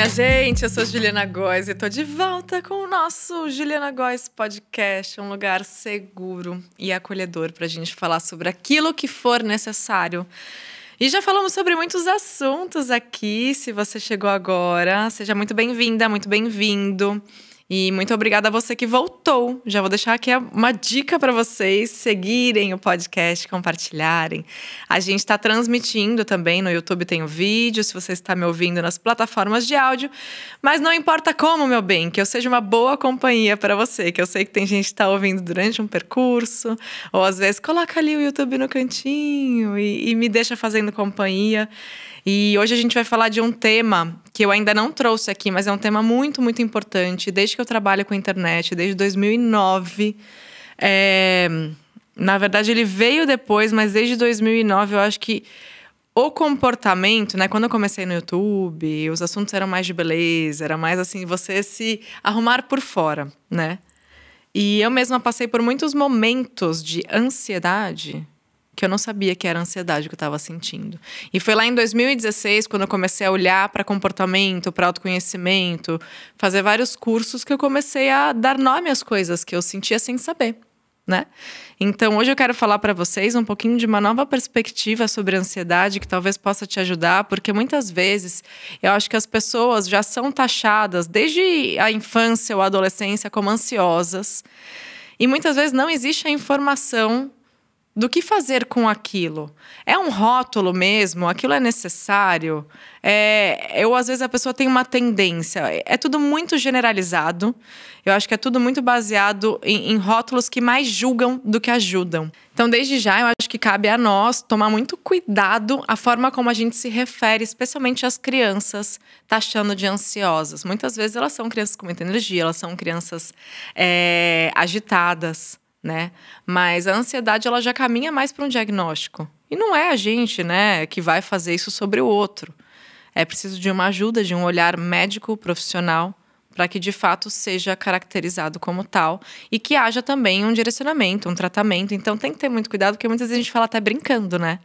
minha gente, eu sou Juliana Góes e tô de volta com o nosso Juliana Góes Podcast, um lugar seguro e acolhedor pra gente falar sobre aquilo que for necessário. E já falamos sobre muitos assuntos aqui. Se você chegou agora, seja muito bem-vinda, muito bem-vindo. E muito obrigada a você que voltou. Já vou deixar aqui uma dica para vocês seguirem o podcast, compartilharem. A gente está transmitindo também no YouTube, tem o vídeo, se você está me ouvindo nas plataformas de áudio. Mas não importa como, meu bem, que eu seja uma boa companhia para você, que eu sei que tem gente que está ouvindo durante um percurso, ou às vezes coloca ali o YouTube no cantinho e, e me deixa fazendo companhia. E hoje a gente vai falar de um tema que eu ainda não trouxe aqui, mas é um tema muito, muito importante. Desde que eu trabalho com internet, desde 2009. É... Na verdade, ele veio depois, mas desde 2009 eu acho que o comportamento, né? Quando eu comecei no YouTube, os assuntos eram mais de beleza, era mais assim, você se arrumar por fora, né? E eu mesma passei por muitos momentos de ansiedade que eu não sabia que era ansiedade que eu estava sentindo. E foi lá em 2016, quando eu comecei a olhar para comportamento, para autoconhecimento, fazer vários cursos, que eu comecei a dar nome às coisas que eu sentia sem saber. Né? Então, hoje eu quero falar para vocês um pouquinho de uma nova perspectiva sobre ansiedade que talvez possa te ajudar, porque muitas vezes eu acho que as pessoas já são taxadas desde a infância ou a adolescência como ansiosas. E muitas vezes não existe a informação do que fazer com aquilo. É um rótulo mesmo? Aquilo é necessário? É, eu, às vezes, a pessoa tem uma tendência. É tudo muito generalizado. Eu acho que é tudo muito baseado em, em rótulos que mais julgam do que ajudam. Então, desde já, eu acho que cabe a nós tomar muito cuidado a forma como a gente se refere, especialmente às crianças, taxando de ansiosas. Muitas vezes elas são crianças com muita energia, elas são crianças é, agitadas né? Mas a ansiedade ela já caminha mais para um diagnóstico. E não é a gente, né, que vai fazer isso sobre o outro. É preciso de uma ajuda, de um olhar médico profissional para que de fato seja caracterizado como tal e que haja também um direcionamento, um tratamento. Então tem que ter muito cuidado, porque muitas vezes a gente fala até brincando, né?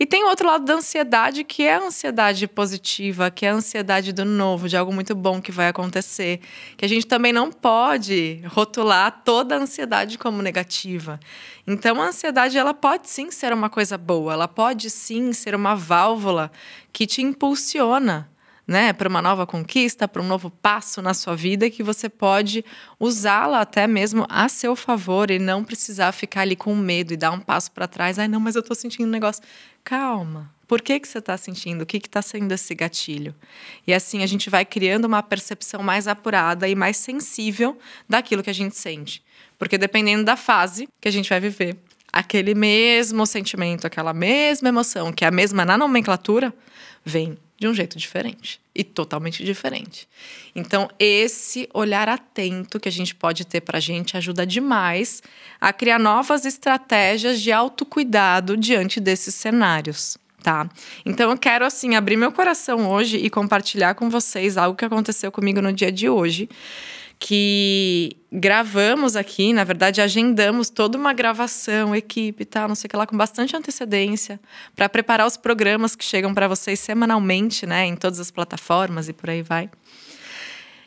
E tem outro lado da ansiedade, que é a ansiedade positiva, que é a ansiedade do novo, de algo muito bom que vai acontecer. Que a gente também não pode rotular toda a ansiedade como negativa. Então a ansiedade ela pode sim ser uma coisa boa, ela pode sim ser uma válvula que te impulsiona né, para uma nova conquista, para um novo passo na sua vida, que você pode usá-la até mesmo a seu favor e não precisar ficar ali com medo e dar um passo para trás. Ai, não, mas eu estou sentindo um negócio. Calma. Por que, que você está sentindo? O que está sendo esse gatilho? E assim a gente vai criando uma percepção mais apurada e mais sensível daquilo que a gente sente. Porque dependendo da fase que a gente vai viver, aquele mesmo sentimento, aquela mesma emoção, que é a mesma na nomenclatura, vem de um jeito diferente e totalmente diferente. Então, esse olhar atento que a gente pode ter para a gente ajuda demais a criar novas estratégias de autocuidado diante desses cenários. Tá? Então eu quero assim abrir meu coração hoje e compartilhar com vocês algo que aconteceu comigo no dia de hoje que gravamos aqui, na verdade, agendamos toda uma gravação, equipe e tal, não sei o que lá, com bastante antecedência, para preparar os programas que chegam para vocês semanalmente, né, em todas as plataformas e por aí vai.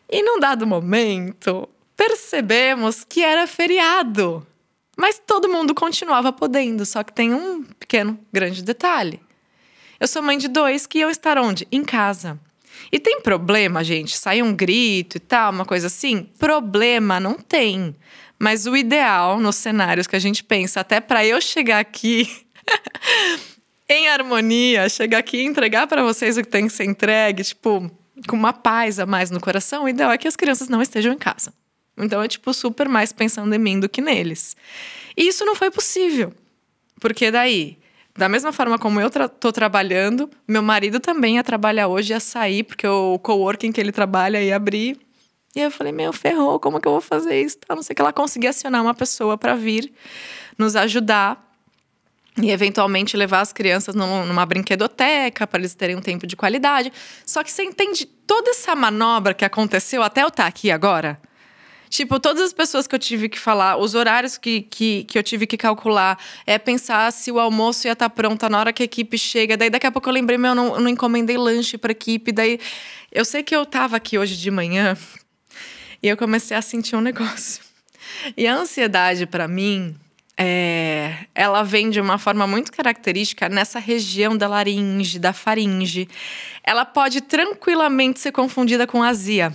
E num dado momento, percebemos que era feriado. Mas todo mundo continuava podendo, só que tem um pequeno, grande detalhe. Eu sou mãe de dois que iam estar onde? Em casa. E tem problema, gente? Sai um grito e tal, uma coisa assim? Problema não tem. Mas o ideal nos cenários que a gente pensa, até para eu chegar aqui em harmonia, chegar aqui e entregar para vocês o que tem que ser entregue, tipo, com uma paz a mais no coração, o ideal é que as crianças não estejam em casa. Então é tipo super mais pensando em mim do que neles. E isso não foi possível. Porque daí da mesma forma como eu tra tô trabalhando, meu marido também ia trabalhar hoje, ia sair, porque o coworking que ele trabalha ia abrir. E eu falei, meu, ferrou, como que eu vou fazer isso? A não sei que ela conseguir acionar uma pessoa para vir nos ajudar e eventualmente levar as crianças numa brinquedoteca para eles terem um tempo de qualidade. Só que você entende toda essa manobra que aconteceu até eu estar tá aqui agora? Tipo, todas as pessoas que eu tive que falar, os horários que, que, que eu tive que calcular, é pensar se o almoço ia estar tá pronto na hora que a equipe chega. Daí daqui a pouco eu lembrei, meu, eu não, eu não encomendei lanche para equipe. Daí eu sei que eu tava aqui hoje de manhã e eu comecei a sentir um negócio. E a ansiedade para mim, é, ela vem de uma forma muito característica nessa região da laringe, da faringe. Ela pode tranquilamente ser confundida com azia.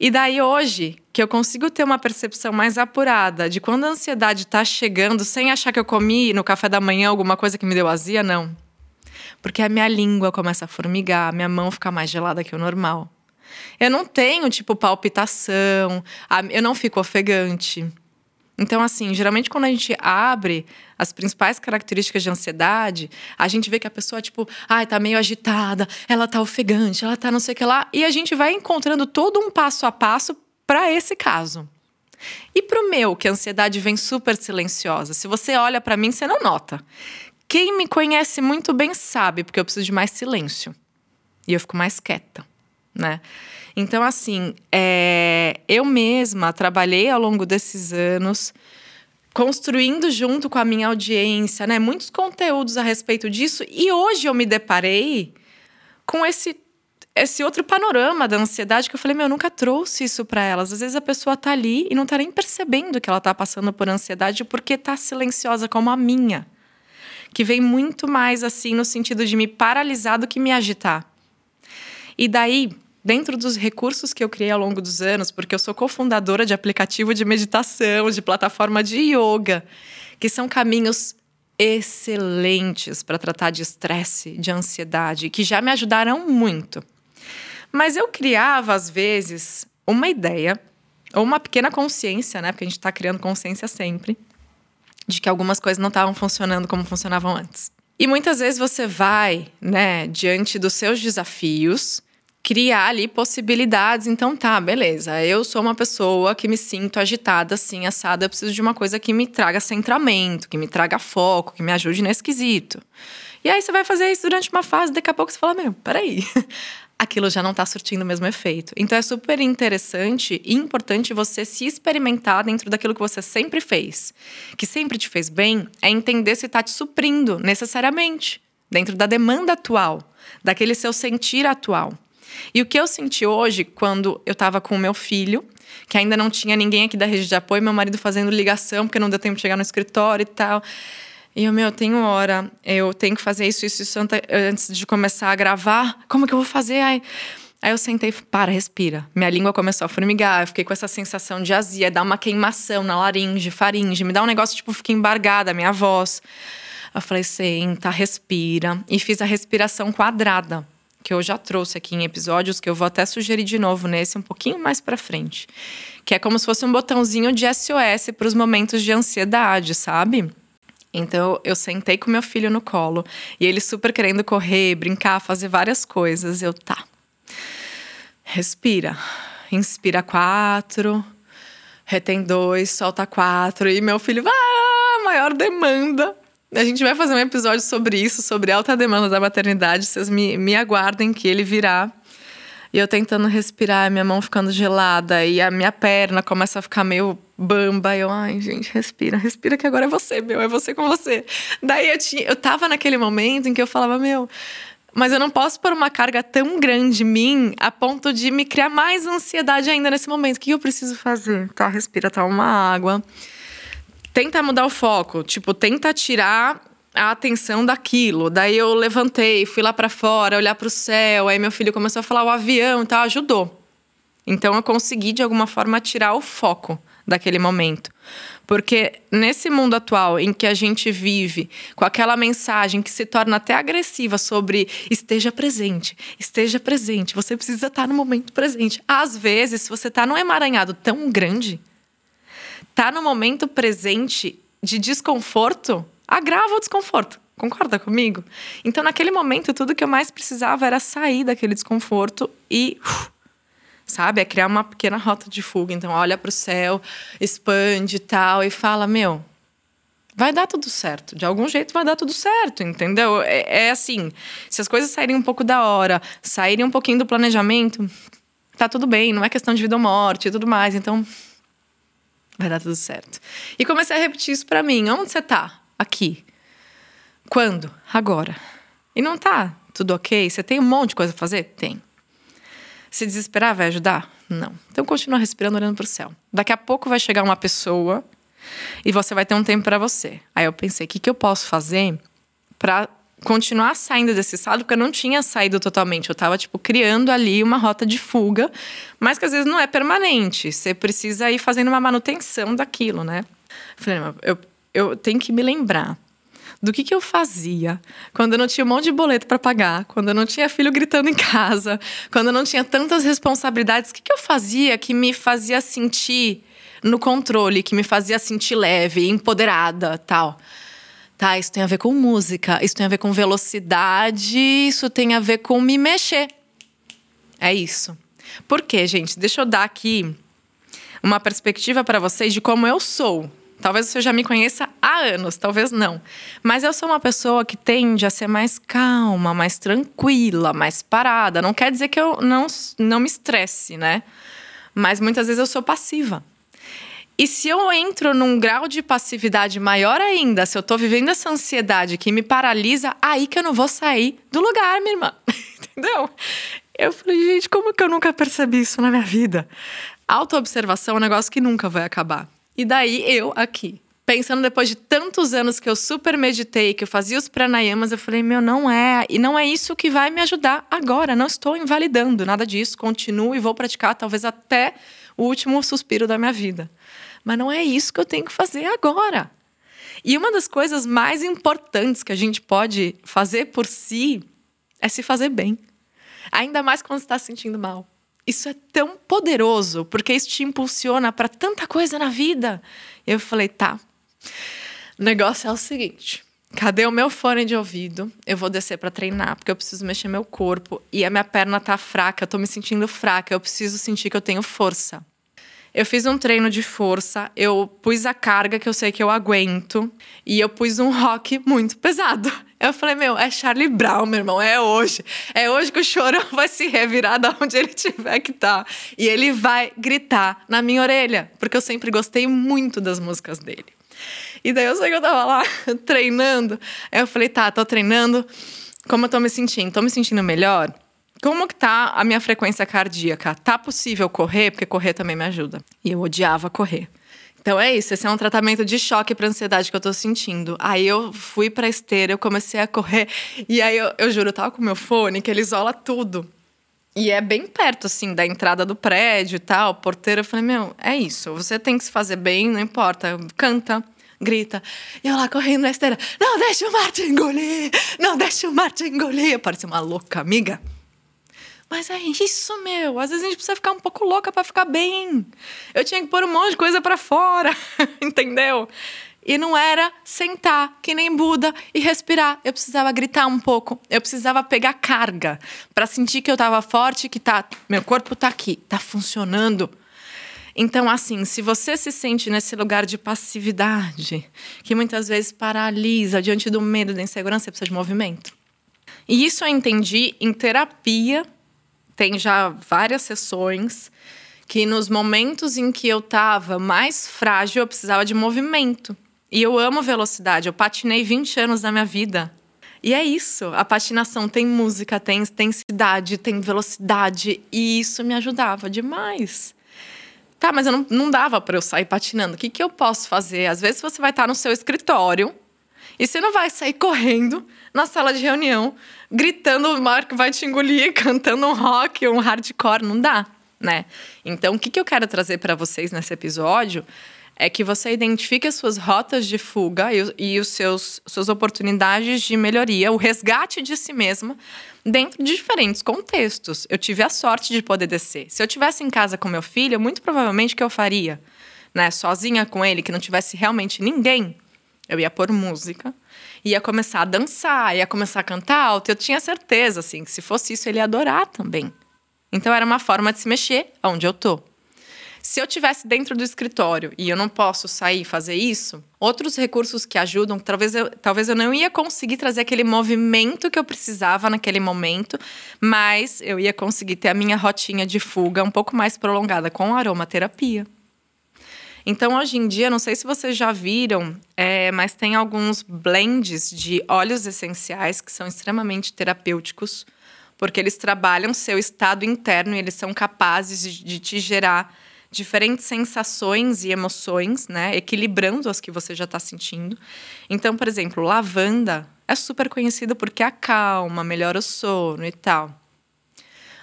E daí hoje, que eu consigo ter uma percepção mais apurada de quando a ansiedade está chegando, sem achar que eu comi no café da manhã alguma coisa que me deu azia, não. Porque a minha língua começa a formigar, a minha mão fica mais gelada que o normal. Eu não tenho, tipo, palpitação, eu não fico ofegante. Então, assim, geralmente quando a gente abre as principais características de ansiedade, a gente vê que a pessoa, tipo, ai, ah, tá meio agitada, ela tá ofegante, ela tá não sei o que lá, e a gente vai encontrando todo um passo a passo para esse caso. E pro meu, que a ansiedade vem super silenciosa, se você olha para mim, você não nota. Quem me conhece muito bem sabe, porque eu preciso de mais silêncio. E eu fico mais quieta, né? Então, assim, é, eu mesma trabalhei ao longo desses anos construindo junto com a minha audiência, né, muitos conteúdos a respeito disso. E hoje eu me deparei com esse esse outro panorama da ansiedade que eu falei, meu, eu nunca trouxe isso para elas. Às vezes a pessoa tá ali e não tá nem percebendo que ela tá passando por ansiedade porque tá silenciosa como a minha. Que vem muito mais assim no sentido de me paralisar do que me agitar. E daí, dentro dos recursos que eu criei ao longo dos anos, porque eu sou cofundadora de aplicativo de meditação, de plataforma de yoga, que são caminhos excelentes para tratar de estresse, de ansiedade, que já me ajudaram muito. Mas eu criava, às vezes, uma ideia, ou uma pequena consciência, né? Porque a gente está criando consciência sempre, de que algumas coisas não estavam funcionando como funcionavam antes. E muitas vezes você vai, né, diante dos seus desafios, criar ali possibilidades. Então, tá, beleza. Eu sou uma pessoa que me sinto agitada, assim, assada. Eu preciso de uma coisa que me traga centramento, que me traga foco, que me ajude nesse quesito. E aí você vai fazer isso durante uma fase, daqui a pouco você fala: Meu, peraí. Aquilo já não está surtindo o mesmo efeito. Então é super interessante e importante você se experimentar dentro daquilo que você sempre fez, que sempre te fez bem, é entender se está te suprindo necessariamente, dentro da demanda atual, daquele seu sentir atual. E o que eu senti hoje, quando eu estava com o meu filho, que ainda não tinha ninguém aqui da rede de apoio, meu marido fazendo ligação, porque não deu tempo de chegar no escritório e tal. E eu, meu, tenho hora, eu tenho que fazer isso, isso, isso antes de começar a gravar. Como que eu vou fazer? Aí, aí eu sentei, para, respira. Minha língua começou a formigar, eu fiquei com essa sensação de azia, dá uma queimação na laringe, faringe, me dá um negócio tipo, fiquei embargada a minha voz. Eu falei, senta, respira. E fiz a respiração quadrada que eu já trouxe aqui em episódios, que eu vou até sugerir de novo nesse um pouquinho mais para frente, que é como se fosse um botãozinho de SOS para os momentos de ansiedade, sabe? Então eu sentei com meu filho no colo e ele super querendo correr, brincar, fazer várias coisas. Eu tá. Respira. Inspira quatro, retém dois, solta quatro. E meu filho, ah, maior demanda. A gente vai fazer um episódio sobre isso, sobre alta demanda da maternidade. Vocês me, me aguardem que ele virá. E eu tentando respirar, minha mão ficando gelada e a minha perna começa a ficar meio bamba. E eu, ai, gente, respira, respira que agora é você, meu, é você com você. Daí eu, tinha, eu tava naquele momento em que eu falava, meu, mas eu não posso pôr uma carga tão grande em mim a ponto de me criar mais ansiedade ainda nesse momento. O que eu preciso fazer? Tá, respira, tá uma água tenta mudar o foco, tipo, tenta tirar a atenção daquilo. Daí eu levantei, fui lá para fora, olhar para o céu, aí meu filho começou a falar o avião e tal, ajudou. Então eu consegui de alguma forma tirar o foco daquele momento. Porque nesse mundo atual em que a gente vive com aquela mensagem que se torna até agressiva sobre esteja presente, esteja presente, você precisa estar no momento presente. Às vezes, você está num emaranhado tão grande, tá no momento presente de desconforto agrava o desconforto. Concorda comigo? Então, naquele momento, tudo que eu mais precisava era sair daquele desconforto e. sabe? É criar uma pequena rota de fuga. Então, olha para o céu, expande e tal, e fala: Meu, vai dar tudo certo. De algum jeito vai dar tudo certo, entendeu? É, é assim: se as coisas saírem um pouco da hora, saírem um pouquinho do planejamento, Tá tudo bem, não é questão de vida ou morte e tudo mais. Então, vai dar tudo certo. E comecei a repetir isso para mim. Onde você tá? Aqui. Quando? Agora. E não tá tudo ok? Você tem um monte de coisa a fazer? Tem. Se desesperar vai ajudar? Não. Então continua respirando, olhando para o céu. Daqui a pouco vai chegar uma pessoa e você vai ter um tempo para você. Aí eu pensei, o que, que eu posso fazer para continuar saindo desse estado? Porque eu não tinha saído totalmente. Eu estava tipo criando ali uma rota de fuga, mas que às vezes não é permanente. Você precisa ir fazendo uma manutenção daquilo, né? Eu falei, eu, eu tenho que me lembrar do que, que eu fazia quando eu não tinha um monte de boleto para pagar, quando eu não tinha filho gritando em casa, quando eu não tinha tantas responsabilidades. O que, que eu fazia que me fazia sentir no controle, que me fazia sentir leve, empoderada, tal. Tá, isso tem a ver com música, isso tem a ver com velocidade, isso tem a ver com me mexer. É isso. Por quê, gente? Deixa eu dar aqui uma perspectiva para vocês de como eu sou. Talvez você já me conheça há anos, talvez não. Mas eu sou uma pessoa que tende a ser mais calma, mais tranquila, mais parada. Não quer dizer que eu não, não me estresse, né? Mas muitas vezes eu sou passiva. E se eu entro num grau de passividade maior ainda, se eu tô vivendo essa ansiedade que me paralisa, aí que eu não vou sair do lugar, minha irmã. Entendeu? Eu falei, gente, como que eu nunca percebi isso na minha vida? Autoobservação é um negócio que nunca vai acabar. E daí eu aqui, pensando depois de tantos anos que eu super meditei, que eu fazia os pranayamas, eu falei, meu, não é. E não é isso que vai me ajudar agora. Não estou invalidando nada disso. Continuo e vou praticar talvez até o último suspiro da minha vida. Mas não é isso que eu tenho que fazer agora. E uma das coisas mais importantes que a gente pode fazer por si é se fazer bem. Ainda mais quando está se sentindo mal. Isso é tão poderoso, porque isso te impulsiona para tanta coisa na vida. Eu falei, tá. O negócio é o seguinte: cadê o meu fone de ouvido? Eu vou descer para treinar, porque eu preciso mexer meu corpo e a minha perna tá fraca, eu tô me sentindo fraca, eu preciso sentir que eu tenho força. Eu fiz um treino de força, eu pus a carga que eu sei que eu aguento e eu pus um rock muito pesado. Eu falei, meu, é Charlie Brown, meu irmão, é hoje. É hoje que o chorão vai se revirar da onde ele tiver que tá. E ele vai gritar na minha orelha, porque eu sempre gostei muito das músicas dele. E daí eu sei que eu tava lá treinando. Aí eu falei, tá, tô treinando. Como eu tô me sentindo? Tô me sentindo melhor? Como que tá a minha frequência cardíaca? Tá possível correr? Porque correr também me ajuda. E eu odiava correr. Então é isso, esse é um tratamento de choque para ansiedade que eu tô sentindo. Aí eu fui pra esteira, eu comecei a correr, e aí eu, eu juro, eu tava com meu fone, que ele isola tudo. E é bem perto, assim, da entrada do prédio e tal, porteiro. Eu falei, meu, é isso, você tem que se fazer bem, não importa, canta, grita. E eu lá correndo na esteira, não deixa o Martin engolir, não deixa o Martin engolir. Parece uma louca amiga. Mas é isso, meu. Às vezes a gente precisa ficar um pouco louca para ficar bem. Eu tinha que pôr um monte de coisa para fora, entendeu? E não era sentar que nem Buda e respirar. Eu precisava gritar um pouco. Eu precisava pegar carga para sentir que eu estava forte, que tá, meu corpo tá aqui, tá funcionando. Então, assim, se você se sente nesse lugar de passividade, que muitas vezes paralisa diante do medo, da insegurança, você precisa de movimento. E isso eu entendi em terapia tem já várias sessões que nos momentos em que eu estava mais frágil, eu precisava de movimento. E eu amo velocidade. Eu patinei 20 anos da minha vida. E é isso. A patinação tem música, tem intensidade, tem velocidade. E isso me ajudava demais. Tá, mas eu não, não dava para eu sair patinando. O que, que eu posso fazer? Às vezes você vai estar no seu escritório e você não vai sair correndo na sala de reunião, gritando o Marco vai te engolir, cantando um rock, um hardcore, não dá, né? Então, o que, que eu quero trazer para vocês nesse episódio é que você identifique as suas rotas de fuga e, e os seus suas oportunidades de melhoria, o resgate de si mesma dentro de diferentes contextos. Eu tive a sorte de poder descer. Se eu tivesse em casa com meu filho, muito provavelmente o que eu faria, né, sozinha com ele, que não tivesse realmente ninguém, eu ia pôr música, ia começar a dançar, ia começar a cantar alto. Eu tinha certeza, assim, que se fosse isso, ele ia adorar também. Então era uma forma de se mexer onde eu tô. Se eu tivesse dentro do escritório e eu não posso sair e fazer isso, outros recursos que ajudam, talvez eu, talvez eu não ia conseguir trazer aquele movimento que eu precisava naquele momento, mas eu ia conseguir ter a minha rotinha de fuga um pouco mais prolongada com aromaterapia. Então, hoje em dia, não sei se vocês já viram, é, mas tem alguns blends de óleos essenciais que são extremamente terapêuticos, porque eles trabalham seu estado interno e eles são capazes de, de te gerar diferentes sensações e emoções, né? Equilibrando as que você já está sentindo. Então, por exemplo, lavanda é super conhecido porque acalma, melhora o sono e tal.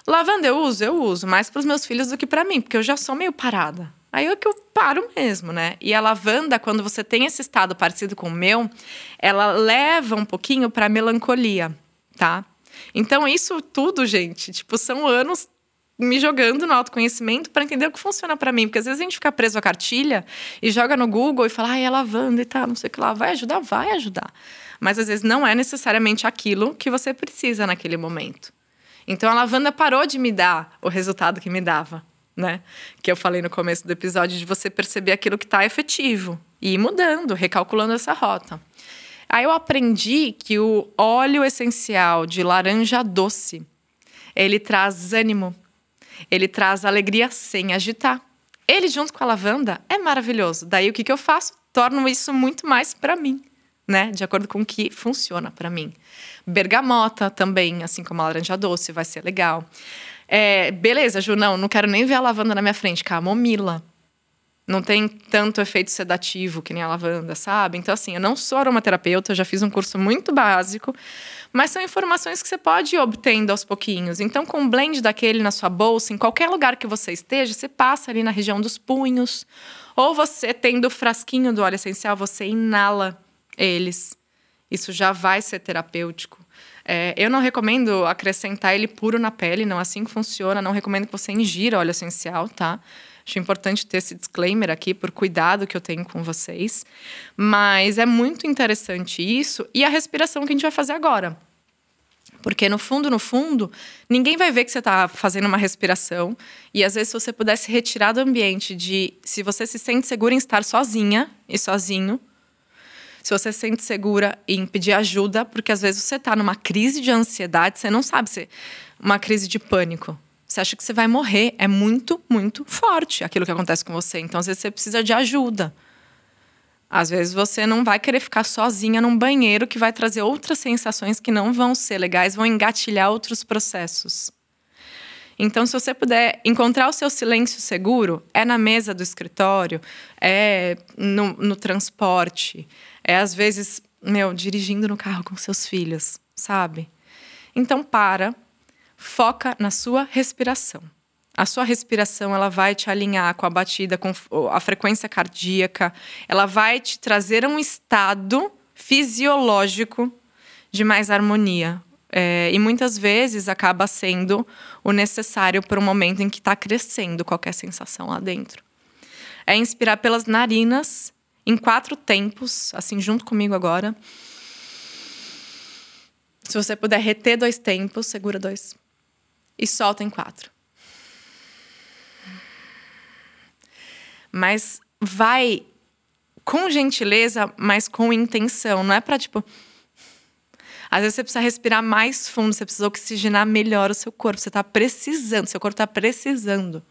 Lavanda eu uso, eu uso mais para os meus filhos do que para mim, porque eu já sou meio parada. Aí é que eu paro mesmo, né? E a lavanda, quando você tem esse estado parecido com o meu, ela leva um pouquinho para melancolia, tá? Então isso tudo, gente, tipo, são anos me jogando no autoconhecimento para entender o que funciona para mim. Porque às vezes a gente fica preso à cartilha e joga no Google e fala, ai, é lavanda e tal, não sei o que lá. Vai ajudar? Vai ajudar. Mas às vezes não é necessariamente aquilo que você precisa naquele momento. Então a lavanda parou de me dar o resultado que me dava né? Que eu falei no começo do episódio de você perceber aquilo que está efetivo e ir mudando, recalculando essa rota. Aí eu aprendi que o óleo essencial de laranja doce, ele traz ânimo, ele traz alegria sem agitar. Ele junto com a lavanda é maravilhoso. Daí o que, que eu faço? Torno isso muito mais para mim, né? De acordo com o que funciona para mim. Bergamota também, assim como a laranja doce, vai ser legal. É, beleza, Ju, não, não quero nem ver a lavanda na minha frente. Camomila. Não tem tanto efeito sedativo que nem a lavanda, sabe? Então, assim, eu não sou aromaterapeuta, eu já fiz um curso muito básico, mas são informações que você pode ir obtendo aos pouquinhos. Então, com um blend daquele na sua bolsa, em qualquer lugar que você esteja, você passa ali na região dos punhos. Ou você, tendo o frasquinho do óleo essencial, você inala eles. Isso já vai ser terapêutico. É, eu não recomendo acrescentar ele puro na pele, não é assim que funciona. Não recomendo que você ingira óleo essencial, tá? Acho importante ter esse disclaimer aqui por cuidado que eu tenho com vocês. Mas é muito interessante isso e a respiração que a gente vai fazer agora. Porque no fundo, no fundo, ninguém vai ver que você está fazendo uma respiração. E às vezes, se você pudesse retirar do ambiente de se você se sente segura em estar sozinha e sozinho, se você se sente segura em pedir ajuda, porque às vezes você está numa crise de ansiedade, você não sabe se uma crise de pânico. Você acha que você vai morrer. É muito, muito forte aquilo que acontece com você. Então, às vezes, você precisa de ajuda. Às vezes você não vai querer ficar sozinha num banheiro que vai trazer outras sensações que não vão ser legais, vão engatilhar outros processos. Então, se você puder encontrar o seu silêncio seguro, é na mesa do escritório, é no, no transporte, é às vezes, meu, dirigindo no carro com seus filhos, sabe? Então, para, foca na sua respiração. A sua respiração ela vai te alinhar com a batida, com a frequência cardíaca, ela vai te trazer um estado fisiológico de mais harmonia, é, e muitas vezes acaba sendo o necessário para o momento em que está crescendo qualquer sensação lá dentro. É inspirar pelas narinas em quatro tempos, assim, junto comigo agora. Se você puder reter dois tempos, segura dois. E solta em quatro. Mas vai com gentileza, mas com intenção. Não é para tipo às vezes você precisa respirar mais fundo, você precisa oxigenar melhor o seu corpo. Você está precisando, seu corpo está precisando.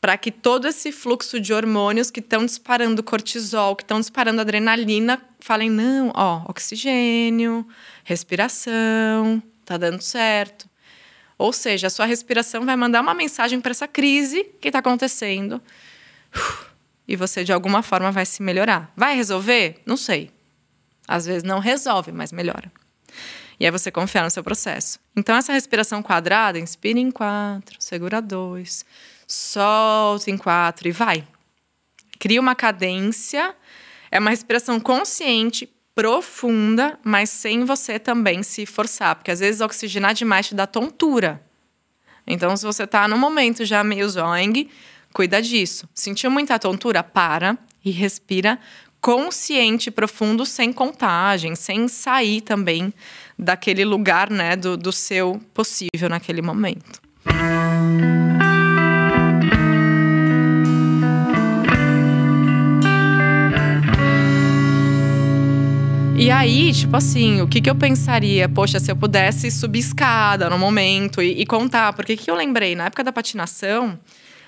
Para que todo esse fluxo de hormônios que estão disparando cortisol, que estão disparando adrenalina, falem: não, ó, oxigênio, respiração, tá dando certo. Ou seja, a sua respiração vai mandar uma mensagem para essa crise que está acontecendo. E você, de alguma forma, vai se melhorar. Vai resolver? Não sei. Às vezes não resolve, mas melhora. E aí você confiar no seu processo. Então, essa respiração quadrada, inspira em quatro, segura dois, solta em quatro e vai. Cria uma cadência. É uma respiração consciente, profunda, mas sem você também se forçar. Porque às vezes oxigenar demais te dá tontura. Então, se você está no momento já meio zoing, cuida disso. Sentiu muita tontura? Para e respira consciente, profundo, sem contagem, sem sair também daquele lugar, né, do, do seu possível naquele momento. Aí, tipo assim, o que, que eu pensaria? Poxa, se eu pudesse subir escada no momento e, e contar. Porque o que eu lembrei? Na época da patinação,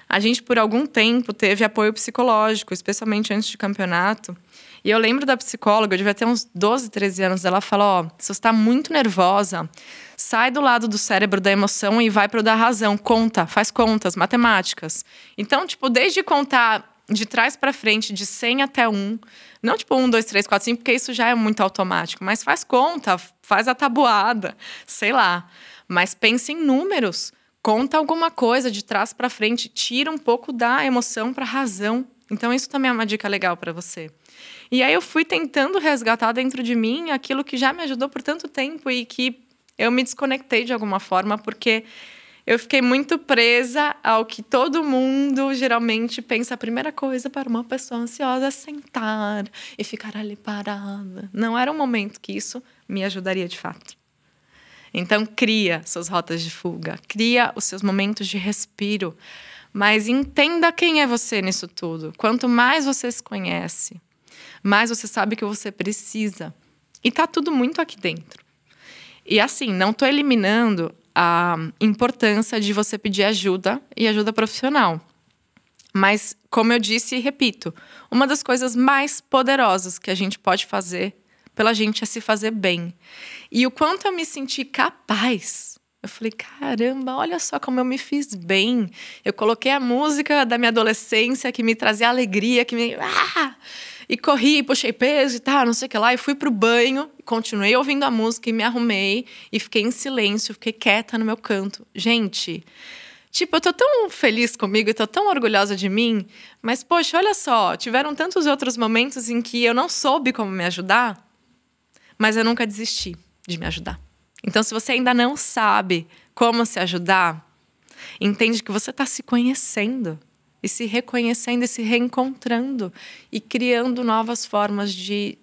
a gente, por algum tempo, teve apoio psicológico, especialmente antes de campeonato. E eu lembro da psicóloga, eu devia ter uns 12, 13 anos, ela falou: Ó, se você está muito nervosa, sai do lado do cérebro da emoção e vai para o da razão. Conta, faz contas, matemáticas. Então, tipo, desde contar de trás para frente, de 100 até 1. Não tipo 1, 2, 3, 4, 5, porque isso já é muito automático. Mas faz conta, faz a tabuada, sei lá. Mas pense em números. Conta alguma coisa de trás para frente. Tira um pouco da emoção para a razão. Então, isso também é uma dica legal para você. E aí eu fui tentando resgatar dentro de mim aquilo que já me ajudou por tanto tempo e que eu me desconectei de alguma forma, porque eu fiquei muito presa ao que todo mundo geralmente pensa. A primeira coisa para uma pessoa ansiosa é sentar e ficar ali parada. Não era um momento que isso me ajudaria de fato. Então, cria suas rotas de fuga, cria os seus momentos de respiro, mas entenda quem é você nisso tudo. Quanto mais você se conhece, mais você sabe que você precisa. E tá tudo muito aqui dentro. E assim, não estou eliminando a importância de você pedir ajuda e ajuda profissional. Mas, como eu disse e repito, uma das coisas mais poderosas que a gente pode fazer pela gente é se fazer bem. E o quanto eu me senti capaz. Eu falei, caramba, olha só como eu me fiz bem. Eu coloquei a música da minha adolescência que me trazia alegria, que me. Ah! E corri, puxei peso e tal, não sei o que lá. E fui pro banho, continuei ouvindo a música e me arrumei. E fiquei em silêncio, fiquei quieta no meu canto. Gente, Tipo, eu tô tão feliz comigo e tô tão orgulhosa de mim, mas poxa, olha só, tiveram tantos outros momentos em que eu não soube como me ajudar, mas eu nunca desisti de me ajudar. Então, se você ainda não sabe como se ajudar, entende que você está se conhecendo e se reconhecendo e se reencontrando e criando novas formas de,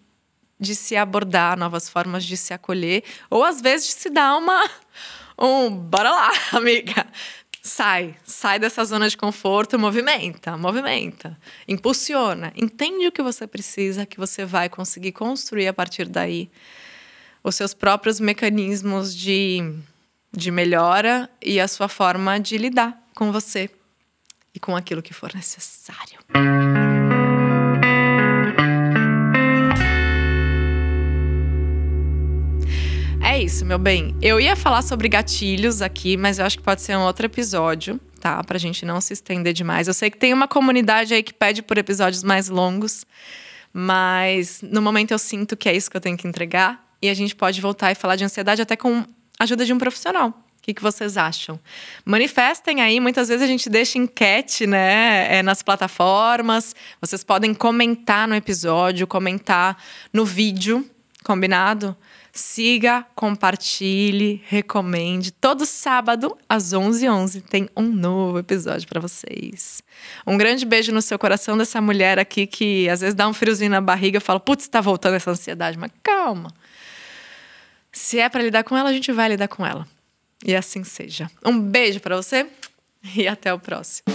de se abordar, novas formas de se acolher, ou às vezes de se dar uma. Um, bora lá, amiga. Sai, sai dessa zona de conforto, movimenta, movimenta, impulsiona, entende o que você precisa, que você vai conseguir construir a partir daí os seus próprios mecanismos de, de melhora e a sua forma de lidar com você e com aquilo que for necessário. É isso, meu bem. Eu ia falar sobre gatilhos aqui, mas eu acho que pode ser um outro episódio, tá? Pra gente não se estender demais. Eu sei que tem uma comunidade aí que pede por episódios mais longos, mas no momento eu sinto que é isso que eu tenho que entregar. E a gente pode voltar e falar de ansiedade até com a ajuda de um profissional que, que vocês acham? Manifestem aí, muitas vezes a gente deixa enquete né, é, nas plataformas. Vocês podem comentar no episódio, comentar no vídeo, combinado? Siga, compartilhe, recomende. Todo sábado, às 11h11, 11, tem um novo episódio para vocês. Um grande beijo no seu coração dessa mulher aqui que às vezes dá um friozinho na barriga e fala: Putz, tá voltando essa ansiedade. Mas calma. Se é para lidar com ela, a gente vai lidar com ela. E assim seja. Um beijo para você e até o próximo.